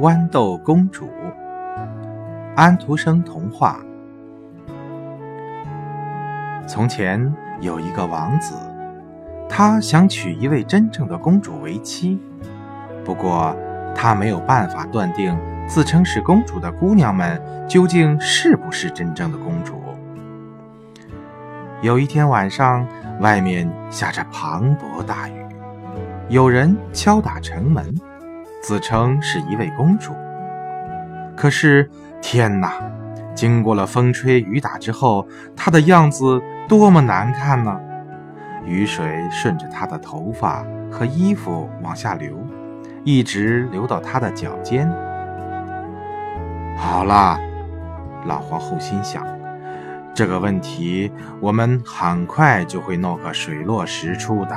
豌豆公主，安徒生童话。从前有一个王子，他想娶一位真正的公主为妻，不过他没有办法断定自称是公主的姑娘们究竟是不是真正的公主。有一天晚上，外面下着磅礴大雨，有人敲打城门。自称是一位公主，可是天哪！经过了风吹雨打之后，她的样子多么难看呢！雨水顺着她的头发和衣服往下流，一直流到她的脚尖。好啦，老皇后心想，这个问题我们很快就会弄个水落石出的。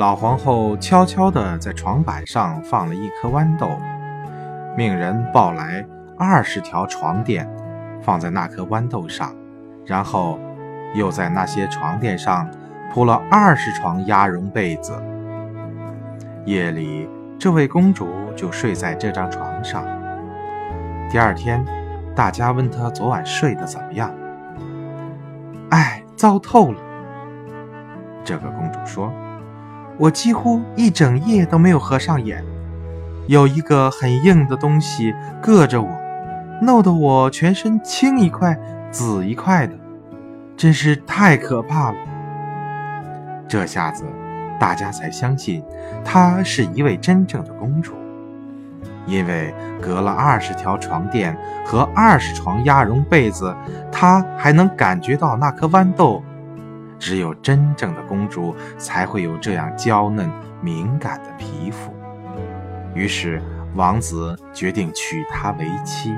老皇后悄悄地在床板上放了一颗豌豆，命人抱来二十条床垫，放在那颗豌豆上，然后又在那些床垫上铺了二十床鸭绒被子。夜里，这位公主就睡在这张床上。第二天，大家问她昨晚睡得怎么样？哎，糟透了！这个公主说。我几乎一整夜都没有合上眼，有一个很硬的东西硌着我，弄得我全身青一块紫一块的，真是太可怕了。这下子，大家才相信她是一位真正的公主，因为隔了二十条床垫和二十床鸭绒被子，她还能感觉到那颗豌豆。只有真正的公主才会有这样娇嫩敏感的皮肤，于是王子决定娶她为妻。